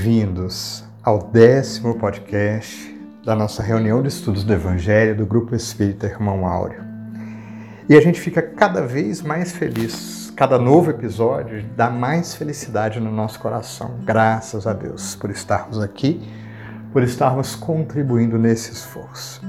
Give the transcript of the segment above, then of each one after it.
Bem-vindos ao décimo podcast da nossa reunião de estudos do Evangelho do Grupo Espírita Irmão Áureo. E a gente fica cada vez mais feliz, cada novo episódio dá mais felicidade no nosso coração. Graças a Deus por estarmos aqui, por estarmos contribuindo nesse esforço.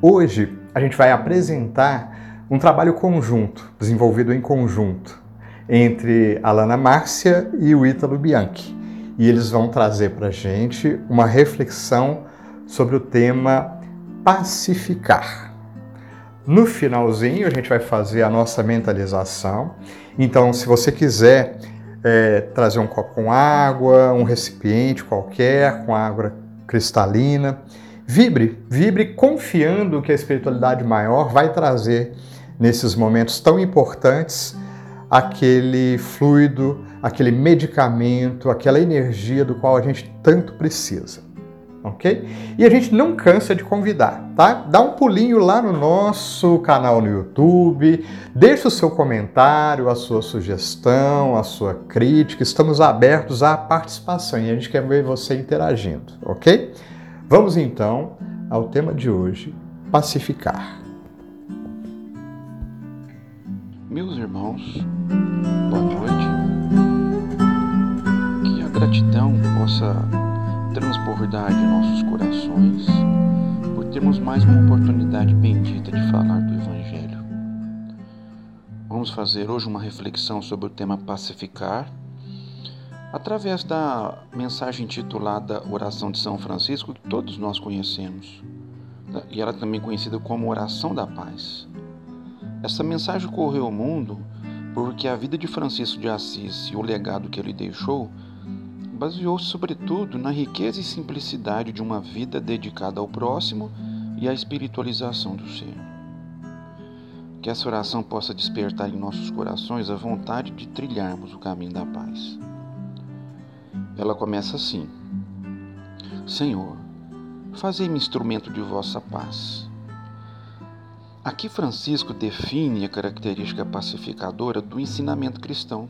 Hoje a gente vai apresentar um trabalho conjunto, desenvolvido em conjunto, entre a Lana Márcia e o Ítalo Bianchi e eles vão trazer para a gente uma reflexão sobre o tema pacificar. No finalzinho, a gente vai fazer a nossa mentalização. Então, se você quiser é, trazer um copo com água, um recipiente qualquer com água cristalina, vibre, vibre confiando que a espiritualidade maior vai trazer nesses momentos tão importantes aquele fluido, aquele medicamento, aquela energia do qual a gente tanto precisa. Ok? E a gente não cansa de convidar, tá? Dá um pulinho lá no nosso canal no YouTube, deixa o seu comentário, a sua sugestão, a sua crítica. Estamos abertos à participação e a gente quer ver você interagindo, ok? Vamos então ao tema de hoje: pacificar. Meus irmãos, boa noite. Gratidão possa transbordar de nossos corações por termos mais uma oportunidade bendita de falar do Evangelho. Vamos fazer hoje uma reflexão sobre o tema pacificar através da mensagem intitulada Oração de São Francisco, que todos nós conhecemos, e ela é também conhecida como Oração da Paz. Essa mensagem correu ao mundo porque a vida de Francisco de Assis e o legado que ele deixou baseou-se sobretudo na riqueza e simplicidade de uma vida dedicada ao próximo e à espiritualização do ser. Que essa oração possa despertar em nossos corações a vontade de trilharmos o caminho da paz. Ela começa assim: Senhor, fazei-me instrumento de vossa paz Aqui Francisco define a característica pacificadora do ensinamento cristão.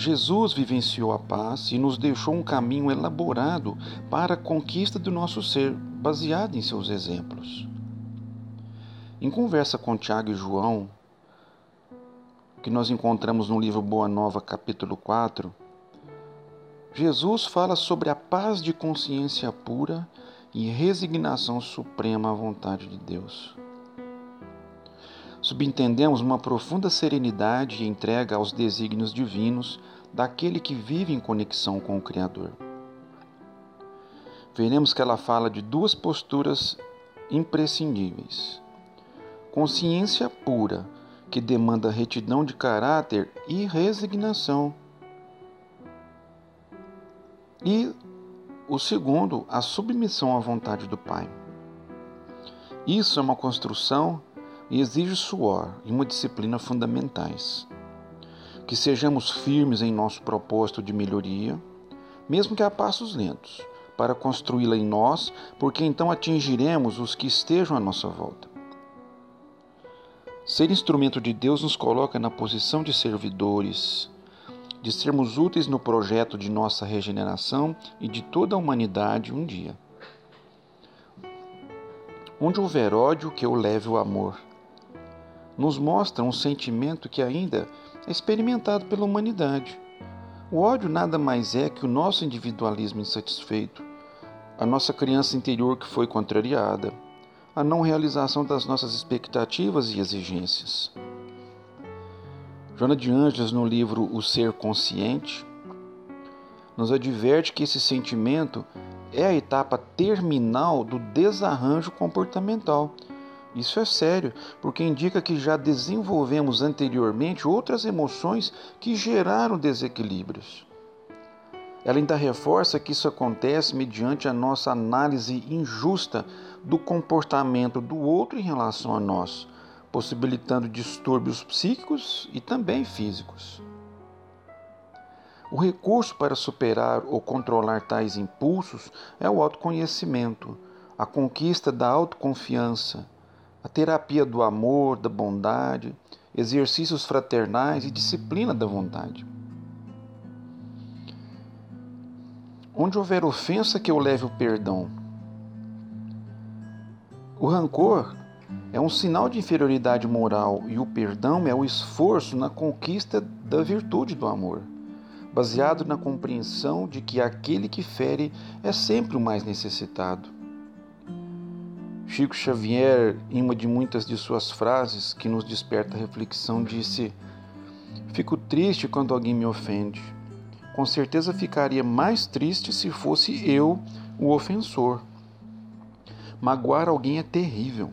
Jesus vivenciou a paz e nos deixou um caminho elaborado para a conquista do nosso ser, baseado em seus exemplos. Em conversa com Tiago e João, que nós encontramos no livro Boa Nova, capítulo 4, Jesus fala sobre a paz de consciência pura e resignação suprema à vontade de Deus subentendemos uma profunda serenidade e entrega aos desígnios divinos daquele que vive em conexão com o Criador. Veremos que ela fala de duas posturas imprescindíveis: consciência pura, que demanda retidão de caráter e resignação, e o segundo, a submissão à vontade do Pai. Isso é uma construção e exige suor e uma disciplina fundamentais. Que sejamos firmes em nosso propósito de melhoria, mesmo que a passos lentos, para construí-la em nós, porque então atingiremos os que estejam à nossa volta. Ser instrumento de Deus nos coloca na posição de servidores, de sermos úteis no projeto de nossa regeneração e de toda a humanidade um dia. Onde houver ódio, que eu leve o amor nos mostra um sentimento que ainda é experimentado pela humanidade. O ódio nada mais é que o nosso individualismo insatisfeito, a nossa criança interior que foi contrariada, a não realização das nossas expectativas e exigências. Joana de Ângeles, no livro O Ser Consciente, nos adverte que esse sentimento é a etapa terminal do desarranjo comportamental isso é sério, porque indica que já desenvolvemos anteriormente outras emoções que geraram desequilíbrios. Ela ainda reforça que isso acontece mediante a nossa análise injusta do comportamento do outro em relação a nós, possibilitando distúrbios psíquicos e também físicos. O recurso para superar ou controlar tais impulsos é o autoconhecimento, a conquista da autoconfiança a terapia do amor, da bondade, exercícios fraternais e disciplina da vontade. Onde houver ofensa, que eu leve o perdão. O rancor é um sinal de inferioridade moral e o perdão é o esforço na conquista da virtude do amor, baseado na compreensão de que aquele que fere é sempre o mais necessitado. Chico Xavier, em uma de muitas de suas frases que nos desperta reflexão, disse: Fico triste quando alguém me ofende. Com certeza ficaria mais triste se fosse eu o ofensor. Magoar alguém é terrível.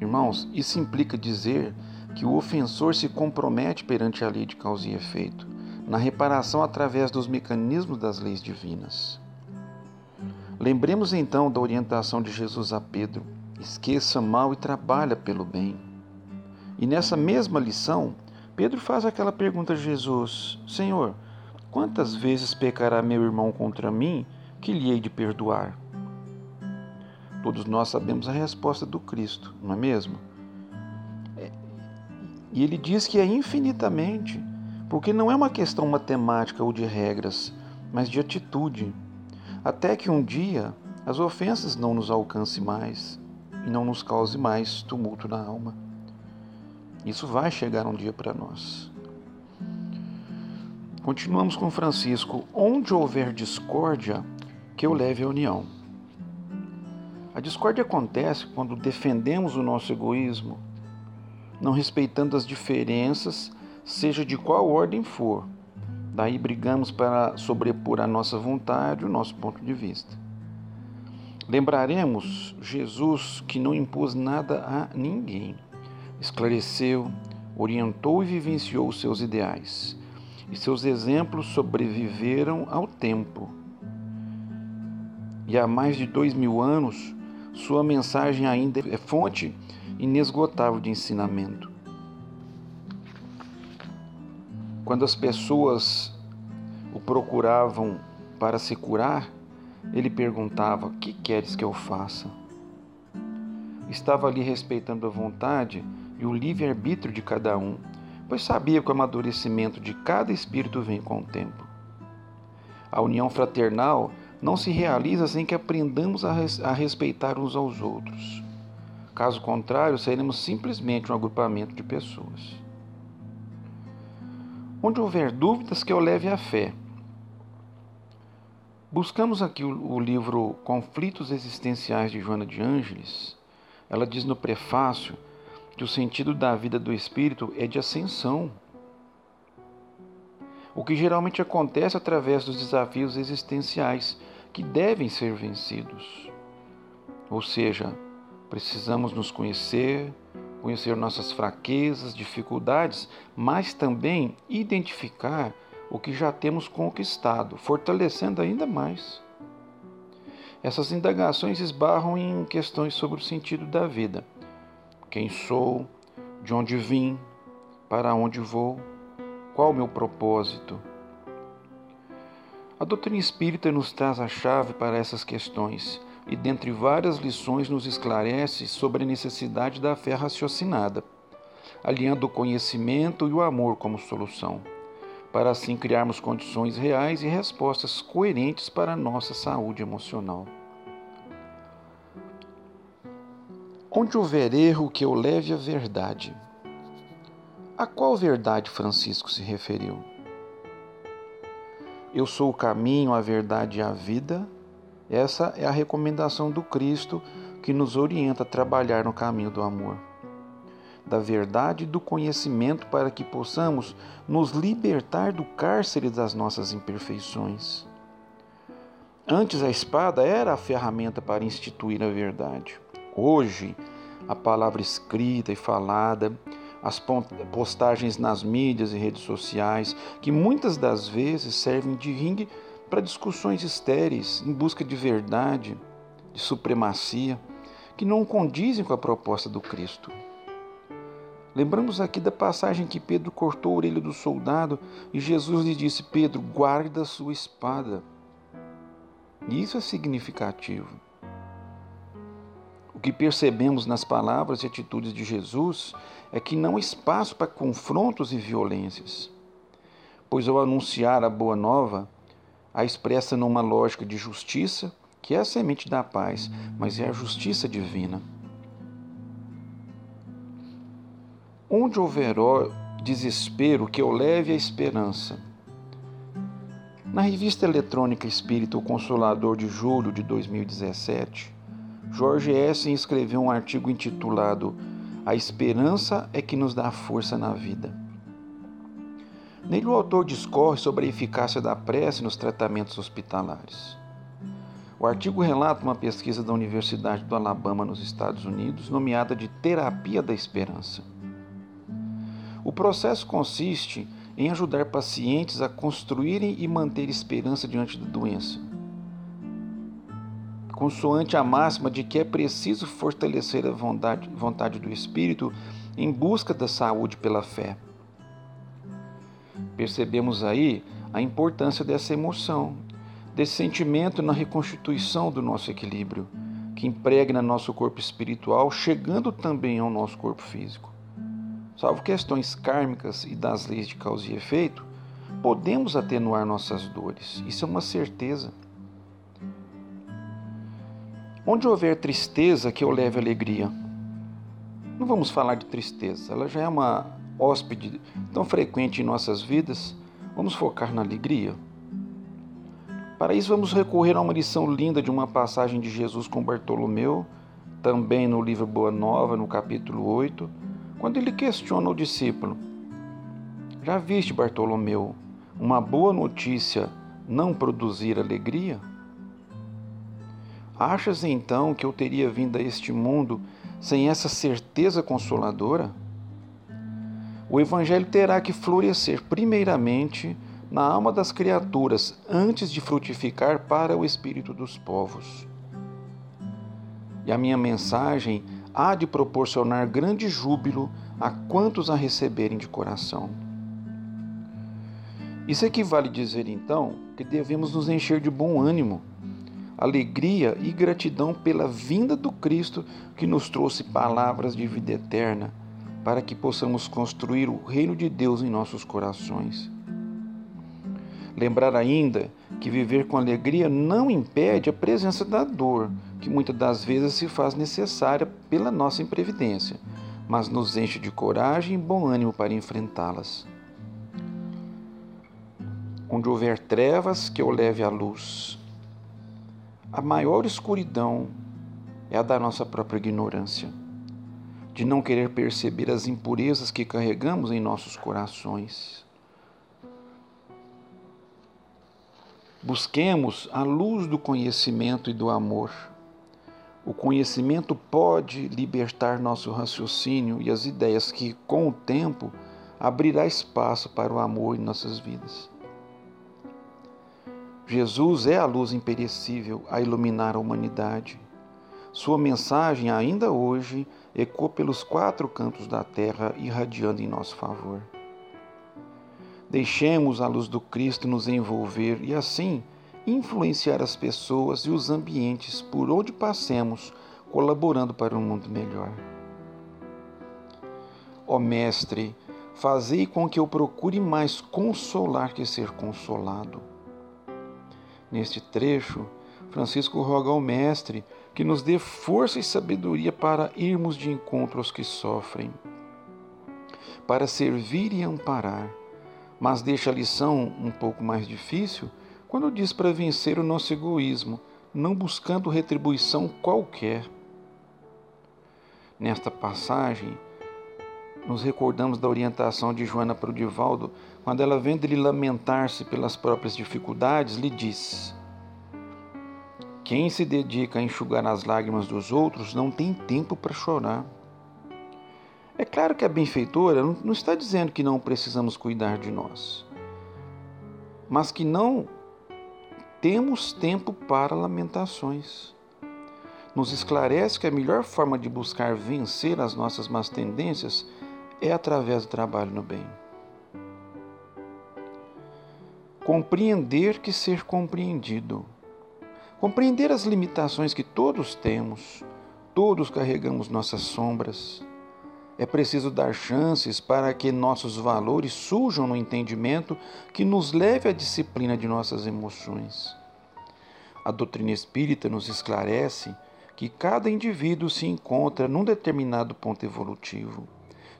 Irmãos, isso implica dizer que o ofensor se compromete perante a lei de causa e efeito, na reparação através dos mecanismos das leis divinas. Lembremos então da orientação de Jesus a Pedro: esqueça mal e trabalha pelo bem. E nessa mesma lição, Pedro faz aquela pergunta a Jesus: Senhor, quantas vezes pecará meu irmão contra mim que lhe hei de perdoar? Todos nós sabemos a resposta do Cristo, não é mesmo? É, e ele diz que é infinitamente, porque não é uma questão matemática ou de regras, mas de atitude. Até que um dia as ofensas não nos alcancem mais e não nos cause mais tumulto na alma. Isso vai chegar um dia para nós. Continuamos com Francisco. Onde houver discórdia, que eu leve a união. A discórdia acontece quando defendemos o nosso egoísmo, não respeitando as diferenças, seja de qual ordem for. Daí brigamos para sobrepor a nossa vontade, o nosso ponto de vista. Lembraremos Jesus que não impôs nada a ninguém, esclareceu, orientou e vivenciou os seus ideais, e seus exemplos sobreviveram ao tempo. E há mais de dois mil anos, sua mensagem ainda é fonte inesgotável de ensinamento. Quando as pessoas o procuravam para se curar, ele perguntava: O que queres que eu faça? Estava ali respeitando a vontade e o livre-arbítrio de cada um, pois sabia que o amadurecimento de cada espírito vem com o tempo. A união fraternal não se realiza sem que aprendamos a, res, a respeitar uns aos outros. Caso contrário, seremos simplesmente um agrupamento de pessoas. Onde houver dúvidas, que eu leve a fé. Buscamos aqui o, o livro Conflitos Existenciais de Joana de Ângeles. Ela diz no prefácio que o sentido da vida do espírito é de ascensão, o que geralmente acontece através dos desafios existenciais que devem ser vencidos. Ou seja, precisamos nos conhecer, conhecer nossas fraquezas, dificuldades, mas também identificar o que já temos conquistado, fortalecendo ainda mais. Essas indagações esbarram em questões sobre o sentido da vida. Quem sou? De onde vim? Para onde vou? Qual o meu propósito? A doutrina espírita nos traz a chave para essas questões e, dentre várias lições, nos esclarece sobre a necessidade da fé raciocinada, alinhando o conhecimento e o amor como solução, para assim criarmos condições reais e respostas coerentes para a nossa saúde emocional. Onde houver erro, que eu leve a verdade. A qual verdade Francisco se referiu? Eu sou o caminho, a verdade e a vida. Essa é a recomendação do Cristo que nos orienta a trabalhar no caminho do amor, da verdade e do conhecimento para que possamos nos libertar do cárcere das nossas imperfeições. Antes a espada era a ferramenta para instituir a verdade. Hoje, a palavra escrita e falada as postagens nas mídias e redes sociais, que muitas das vezes servem de ringue para discussões estéreis em busca de verdade, de supremacia, que não condizem com a proposta do Cristo. Lembramos aqui da passagem que Pedro cortou a orelha do soldado e Jesus lhe disse: Pedro, guarda a sua espada. E isso é significativo. O que percebemos nas palavras e atitudes de Jesus é que não há espaço para confrontos e violências. pois ao anunciar a boa nova, a expressa numa lógica de justiça, que é a semente da paz, mas é a justiça divina. Onde houver desespero, que eu leve a esperança. Na revista eletrônica Espírito Consolador de julho de 2017, Jorge Essen escreveu um artigo intitulado A Esperança é que nos dá força na vida. Nele, o autor discorre sobre a eficácia da prece nos tratamentos hospitalares. O artigo relata uma pesquisa da Universidade do Alabama, nos Estados Unidos, nomeada de Terapia da Esperança. O processo consiste em ajudar pacientes a construírem e manter esperança diante da doença, consoante a máxima de que é preciso fortalecer a vontade, vontade do espírito em busca da saúde pela fé. Percebemos aí a importância dessa emoção, desse sentimento na reconstituição do nosso equilíbrio, que impregna nosso corpo espiritual, chegando também ao nosso corpo físico. Salvo questões kármicas e das leis de causa e efeito, podemos atenuar nossas dores. Isso é uma certeza. Onde houver tristeza, que eu leve alegria. Não vamos falar de tristeza, ela já é uma hóspede tão frequente em nossas vidas. Vamos focar na alegria. Para isso, vamos recorrer a uma lição linda de uma passagem de Jesus com Bartolomeu, também no livro Boa Nova, no capítulo 8 quando ele questiona o discípulo: Já viste, Bartolomeu, uma boa notícia não produzir alegria? Achas então que eu teria vindo a este mundo sem essa certeza consoladora? O Evangelho terá que florescer primeiramente na alma das criaturas antes de frutificar para o espírito dos povos. E a minha mensagem há de proporcionar grande júbilo a quantos a receberem de coração. Isso equivale dizer então que devemos nos encher de bom ânimo, alegria e gratidão pela vinda do Cristo que nos trouxe palavras de vida eterna, para que possamos construir o reino de Deus em nossos corações. Lembrar ainda que viver com alegria não impede a presença da dor, que muitas das vezes se faz necessária pela nossa imprevidência, mas nos enche de coragem e bom ânimo para enfrentá-las. Onde houver trevas, que eu leve à luz. A maior escuridão é a da nossa própria ignorância, de não querer perceber as impurezas que carregamos em nossos corações. Busquemos a luz do conhecimento e do amor o conhecimento pode libertar nosso raciocínio e as ideias que, com o tempo, abrirá espaço para o amor em nossas vidas. Jesus é a luz imperecível a iluminar a humanidade. Sua mensagem, ainda hoje, ecoa pelos quatro cantos da terra, irradiando em nosso favor. Deixemos a luz do Cristo nos envolver e, assim, influenciar as pessoas e os ambientes por onde passemos, colaborando para um mundo melhor. Ó Mestre, fazei com que eu procure mais consolar que ser consolado. Neste trecho, Francisco roga ao Mestre que nos dê força e sabedoria para irmos de encontro aos que sofrem, para servir e amparar, mas deixa a lição um pouco mais difícil quando diz para vencer o nosso egoísmo, não buscando retribuição qualquer. Nesta passagem, nos recordamos da orientação de Joana para o Divaldo, quando ela, vendo ele lamentar-se pelas próprias dificuldades, lhe diz: Quem se dedica a enxugar as lágrimas dos outros não tem tempo para chorar. É claro que a benfeitora não está dizendo que não precisamos cuidar de nós, mas que não temos tempo para lamentações. Nos esclarece que a melhor forma de buscar vencer as nossas más tendências é através do trabalho no bem. Compreender que ser compreendido. Compreender as limitações que todos temos, todos carregamos nossas sombras. É preciso dar chances para que nossos valores surjam no entendimento que nos leve à disciplina de nossas emoções. A doutrina espírita nos esclarece que cada indivíduo se encontra num determinado ponto evolutivo,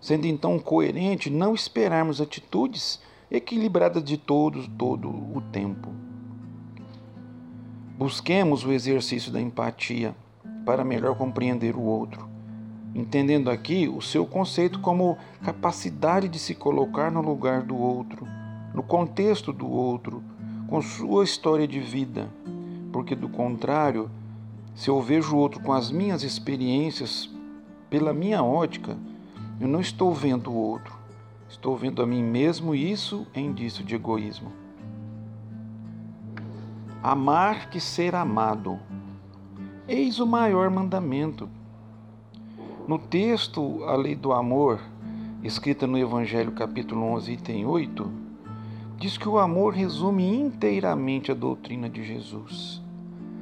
sendo então coerente não esperarmos atitudes equilibradas de todos todo o tempo. Busquemos o exercício da empatia para melhor compreender o outro, entendendo aqui o seu conceito como capacidade de se colocar no lugar do outro, no contexto do outro, com sua história de vida, porque do contrário, se eu vejo o outro com as minhas experiências, pela minha ótica, eu não estou vendo o outro, estou vendo a mim mesmo e isso é indício de egoísmo. Amar que ser amado. Eis o maior mandamento. No texto A Lei do Amor, escrita no Evangelho capítulo 11, item 8, diz que o amor resume inteiramente a doutrina de Jesus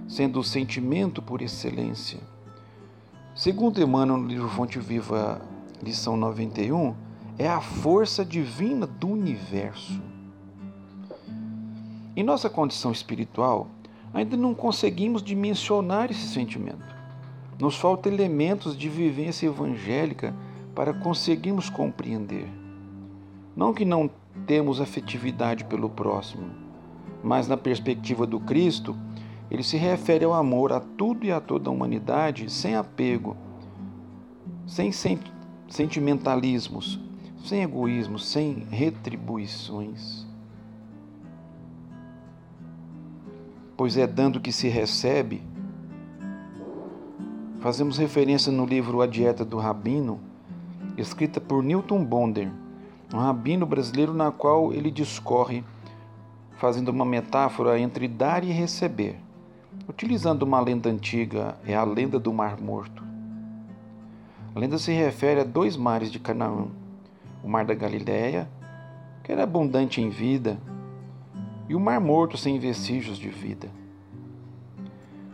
sendo o sentimento por excelência. Segundo Emmanuel no livro Fonte Viva, lição 91, é a força divina do universo. Em nossa condição espiritual, ainda não conseguimos dimensionar esse sentimento. Nos faltam elementos de vivência evangélica para conseguirmos compreender. Não que não temos afetividade pelo próximo, mas na perspectiva do Cristo, ele se refere ao amor a tudo e a toda a humanidade sem apego, sem sentimentalismos, sem egoísmo, sem retribuições. Pois é dando que se recebe. Fazemos referência no livro A Dieta do Rabino, escrita por Newton Bonder, um rabino brasileiro na qual ele discorre, fazendo uma metáfora entre dar e receber. Utilizando uma lenda antiga, é a lenda do Mar Morto. A lenda se refere a dois mares de Canaã: o Mar da Galileia, que era abundante em vida, e o Mar Morto sem vestígios de vida.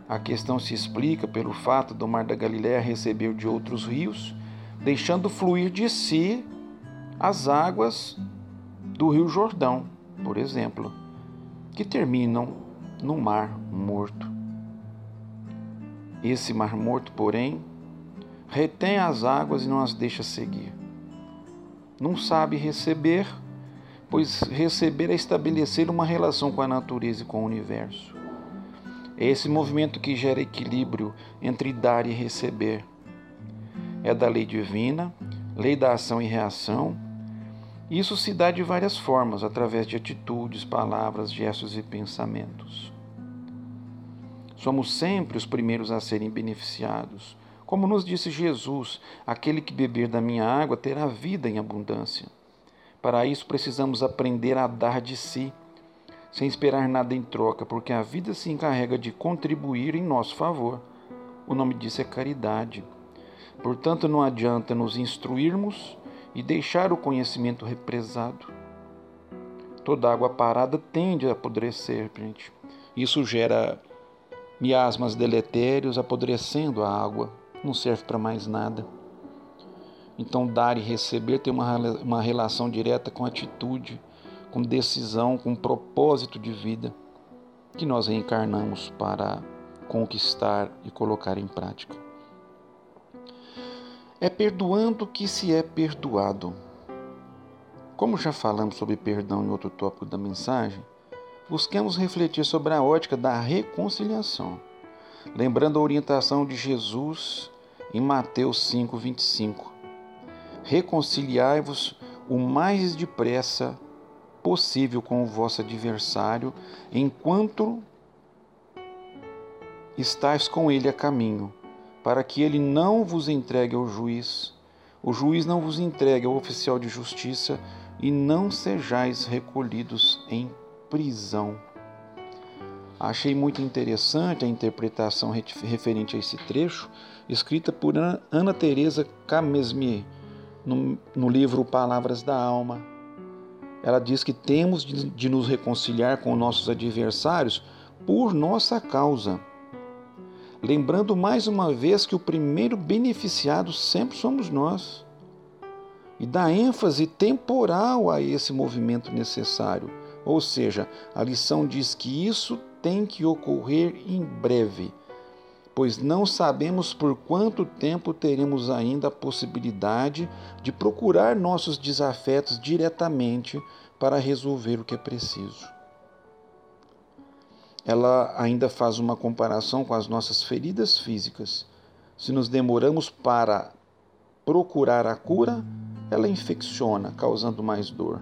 A questão se explica pelo fato do Mar da Galileia receber de outros rios, deixando fluir de si as águas do Rio Jordão, por exemplo, que terminam no Mar Morto. Esse mar morto, porém, retém as águas e não as deixa seguir. Não sabe receber, pois receber é estabelecer uma relação com a natureza e com o universo. É esse movimento que gera equilíbrio entre dar e receber. É da lei divina, lei da ação e reação. Isso se dá de várias formas, através de atitudes, palavras, gestos e pensamentos. Somos sempre os primeiros a serem beneficiados. Como nos disse Jesus, aquele que beber da minha água terá vida em abundância. Para isso precisamos aprender a dar de si, sem esperar nada em troca, porque a vida se encarrega de contribuir em nosso favor. O nome disso é caridade. Portanto, não adianta nos instruirmos e deixar o conhecimento represado. Toda água parada tende a apodrecer, gente. Isso gera miasmas deletérios apodrecendo a água, não serve para mais nada. Então, dar e receber tem uma, uma relação direta com atitude, com decisão, com propósito de vida que nós reencarnamos para conquistar e colocar em prática. É perdoando que se é perdoado. Como já falamos sobre perdão em outro tópico da mensagem, busquemos refletir sobre a ótica da reconciliação, lembrando a orientação de Jesus em Mateus 5:25. Reconciliai-vos o mais depressa possível com o vosso adversário, enquanto estáis com ele a caminho, para que ele não vos entregue ao juiz, o juiz não vos entregue ao oficial de justiça e não sejais recolhidos em prisão. Achei muito interessante a interpretação referente a esse trecho, escrita por Ana Teresa Camesmier, no, no livro Palavras da Alma. Ela diz que temos de, nos reconciliar com nossos adversários por nossa causa. Lembrando mais uma vez que o primeiro beneficiado sempre somos nós. e dá ênfase temporal a esse movimento necessário. Ou seja, a lição diz que isso tem que ocorrer em breve, pois não sabemos por quanto tempo teremos ainda a possibilidade de procurar nossos desafetos diretamente para resolver o que é preciso. Ela ainda faz uma comparação com as nossas feridas físicas. Se nos demoramos para procurar a cura, ela infecciona, causando mais dor.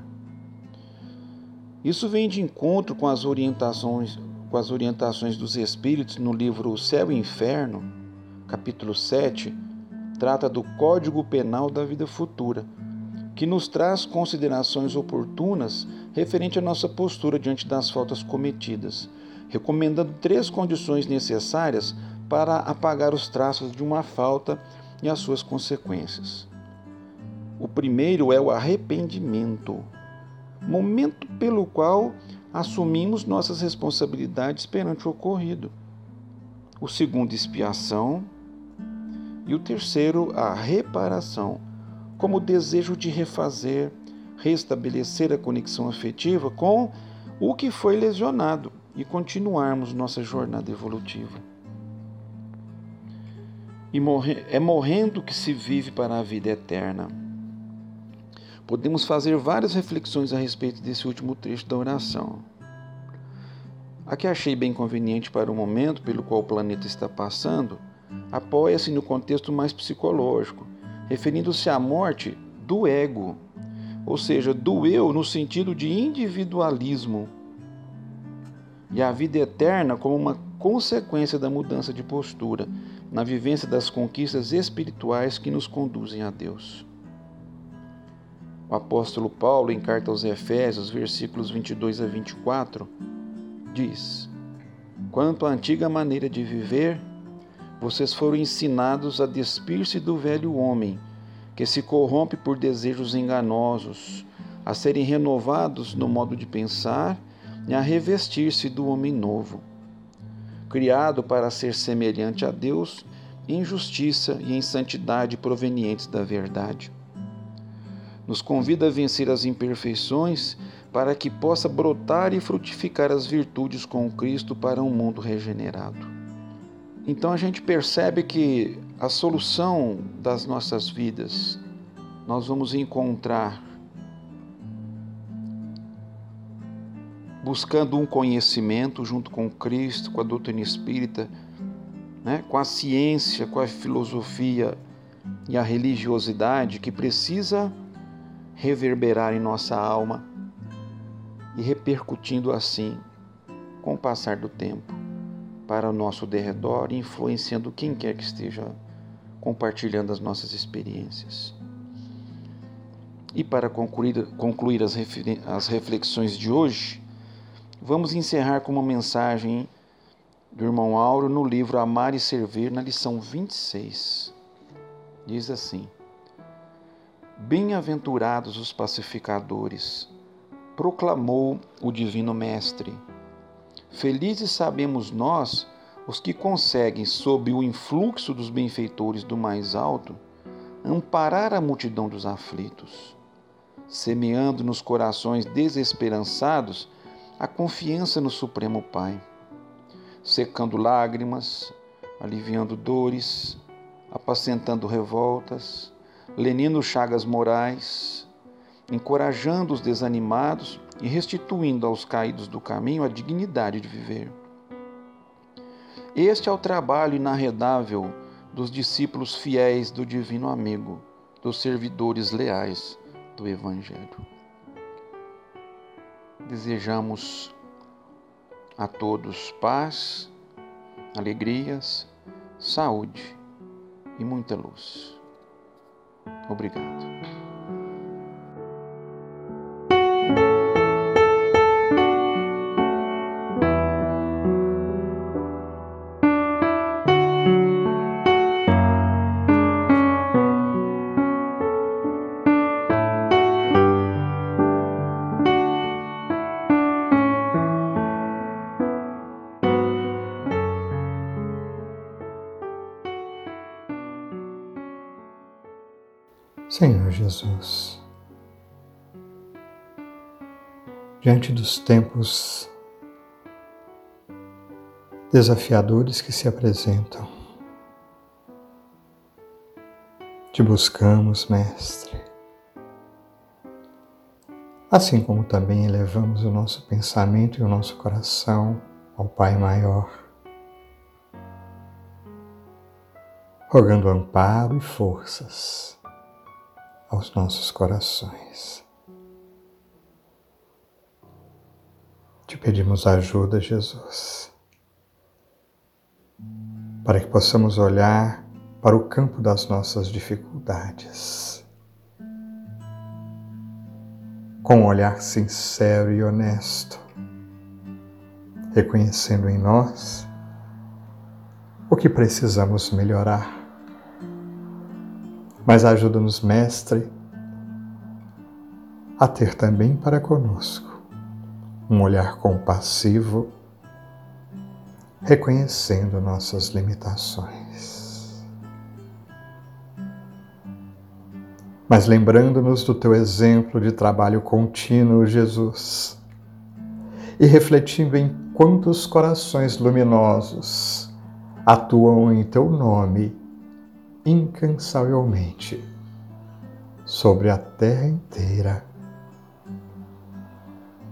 Isso vem de encontro com as orientações, com as orientações dos espíritos no livro Céu e Inferno, capítulo 7, trata do Código Penal da Vida Futura, que nos traz considerações oportunas referente à nossa postura diante das faltas cometidas, recomendando três condições necessárias para apagar os traços de uma falta e as suas consequências. O primeiro é o arrependimento, momento pelo qual assumimos nossas responsabilidades perante o ocorrido. O segundo, expiação. E o terceiro, a reparação, como o desejo de refazer, restabelecer a conexão afetiva com o que foi lesionado e continuarmos nossa jornada evolutiva. E morre, é morrendo que se vive para a vida eterna podemos fazer várias reflexões a respeito desse último trecho da oração. A que achei bem conveniente para o momento pelo qual o planeta está passando, apoia-se no contexto mais psicológico, referindo-se à morte do ego, ou seja, do eu no sentido de individualismo, e a vida eterna como uma consequência da mudança de postura, na vivência das conquistas espirituais que nos conduzem a Deus. O apóstolo Paulo, em carta aos Efésios, versículos 22 a 24, diz: Quanto à antiga maneira de viver, vocês foram ensinados a despir-se do velho homem, que se corrompe por desejos enganosos, a serem renovados no modo de pensar e a revestir-se do homem novo, criado para ser semelhante a Deus em justiça e em santidade provenientes da verdade nos convida a vencer as imperfeições para que possa brotar e frutificar as virtudes com Cristo para um mundo regenerado. Então a gente percebe que a solução das nossas vidas nós vamos encontrar buscando um conhecimento junto com Cristo, com a doutrina espírita, né, com a ciência, com a filosofia e a religiosidade que precisa reverberar em nossa alma e repercutindo assim, com o passar do tempo, para o nosso derredor, influenciando quem quer que esteja compartilhando as nossas experiências. E para concluir, concluir as, as reflexões de hoje, vamos encerrar com uma mensagem do irmão Auro no livro Amar e Servir, na lição 26. Diz assim. Bem-aventurados os pacificadores, proclamou o Divino Mestre. Felizes sabemos nós os que conseguem, sob o influxo dos benfeitores do mais alto, amparar a multidão dos aflitos, semeando nos corações desesperançados a confiança no Supremo Pai, secando lágrimas, aliviando dores, apacentando revoltas, Lenino Chagas Moraes, encorajando os desanimados e restituindo aos caídos do caminho a dignidade de viver. Este é o trabalho inarredável dos discípulos fiéis do Divino Amigo, dos servidores leais do Evangelho. Desejamos a todos paz, alegrias, saúde e muita luz. Obrigado. Senhor Jesus, diante dos tempos desafiadores que se apresentam, te buscamos, Mestre, assim como também elevamos o nosso pensamento e o nosso coração ao Pai Maior, rogando amparo e forças aos nossos corações. Te pedimos ajuda, Jesus, para que possamos olhar para o campo das nossas dificuldades com um olhar sincero e honesto, reconhecendo em nós o que precisamos melhorar mas ajuda-nos, Mestre, a ter também para conosco um olhar compassivo, reconhecendo nossas limitações. Mas lembrando-nos do teu exemplo de trabalho contínuo, Jesus, e refletindo em quantos corações luminosos atuam em teu nome incansavelmente sobre a terra inteira.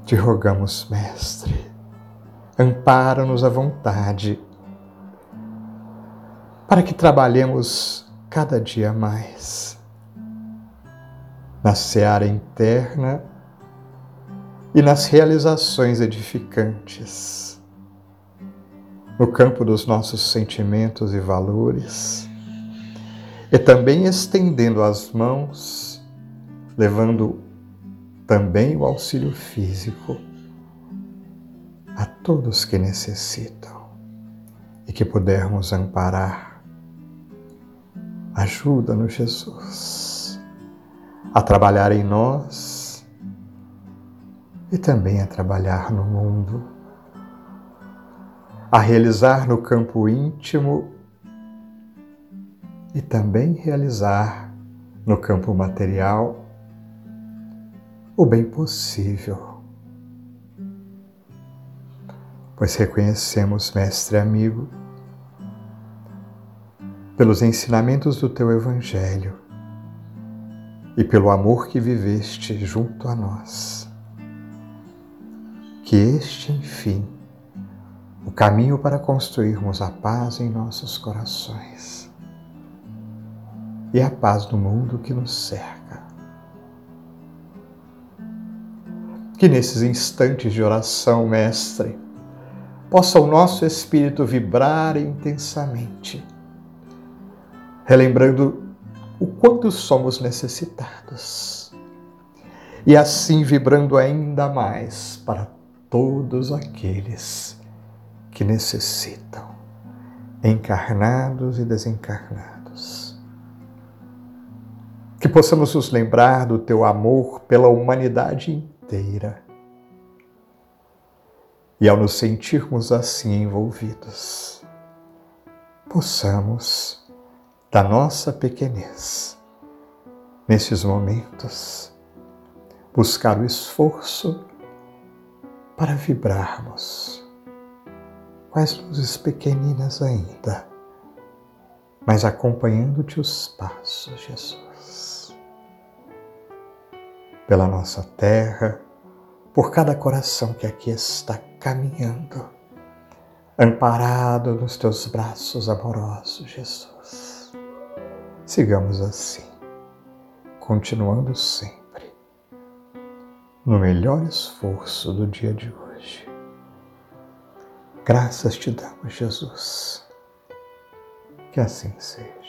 Te rogamos, Mestre, ampara-nos à vontade, para que trabalhemos cada dia mais na seara interna e nas realizações edificantes, no campo dos nossos sentimentos e valores e também estendendo as mãos, levando também o auxílio físico a todos que necessitam e que pudermos amparar. Ajuda-nos, Jesus, a trabalhar em nós e também a trabalhar no mundo, a realizar no campo íntimo e também realizar no campo material o bem possível. Pois reconhecemos, Mestre amigo, pelos ensinamentos do teu Evangelho e pelo amor que viveste junto a nós, que este, enfim, o caminho para construirmos a paz em nossos corações e a paz do mundo que nos cerca. Que nesses instantes de oração, Mestre, possa o nosso espírito vibrar intensamente, relembrando o quanto somos necessitados, e assim vibrando ainda mais para todos aqueles que necessitam, encarnados e desencarnados que possamos nos lembrar do teu amor pela humanidade inteira. E ao nos sentirmos assim envolvidos, possamos, da nossa pequenez, nesses momentos, buscar o esforço para vibrarmos com as luzes pequeninas ainda, mas acompanhando-te os passos, Jesus pela nossa terra, por cada coração que aqui está caminhando, amparado nos teus braços amorosos, Jesus. Sigamos assim, continuando sempre no melhor esforço do dia de hoje. Graças te damos, Jesus. Que assim seja.